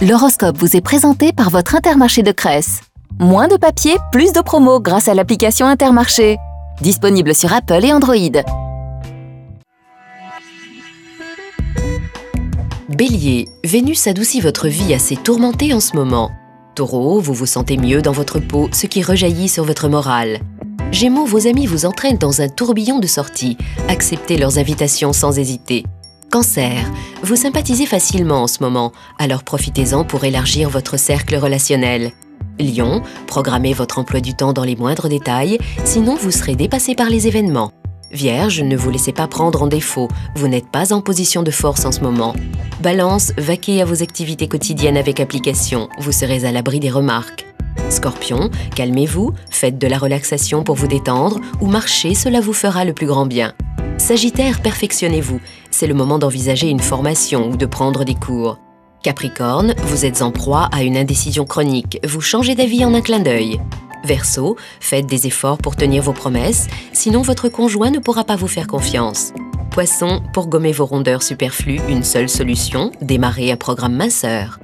L'horoscope vous est présenté par votre Intermarché de Cresse. Moins de papier, plus de promos grâce à l'application Intermarché. Disponible sur Apple et Android. Bélier, Vénus adoucit votre vie assez tourmentée en ce moment. Taureau, vous vous sentez mieux dans votre peau, ce qui rejaillit sur votre morale. Gémeaux, vos amis vous entraînent dans un tourbillon de sorties. Acceptez leurs invitations sans hésiter. Cancer, vous sympathisez facilement en ce moment, alors profitez-en pour élargir votre cercle relationnel. Lion, programmez votre emploi du temps dans les moindres détails, sinon vous serez dépassé par les événements. Vierge, ne vous laissez pas prendre en défaut, vous n'êtes pas en position de force en ce moment. Balance, vaquez à vos activités quotidiennes avec application, vous serez à l'abri des remarques. Scorpion, calmez-vous, faites de la relaxation pour vous détendre ou marchez, cela vous fera le plus grand bien. Sagittaire, perfectionnez-vous. C'est le moment d'envisager une formation ou de prendre des cours. Capricorne, vous êtes en proie à une indécision chronique. Vous changez d'avis en un clin d'œil. Verseau, faites des efforts pour tenir vos promesses, sinon votre conjoint ne pourra pas vous faire confiance. Poisson, pour gommer vos rondeurs superflues, une seule solution, démarrer un programme minceur.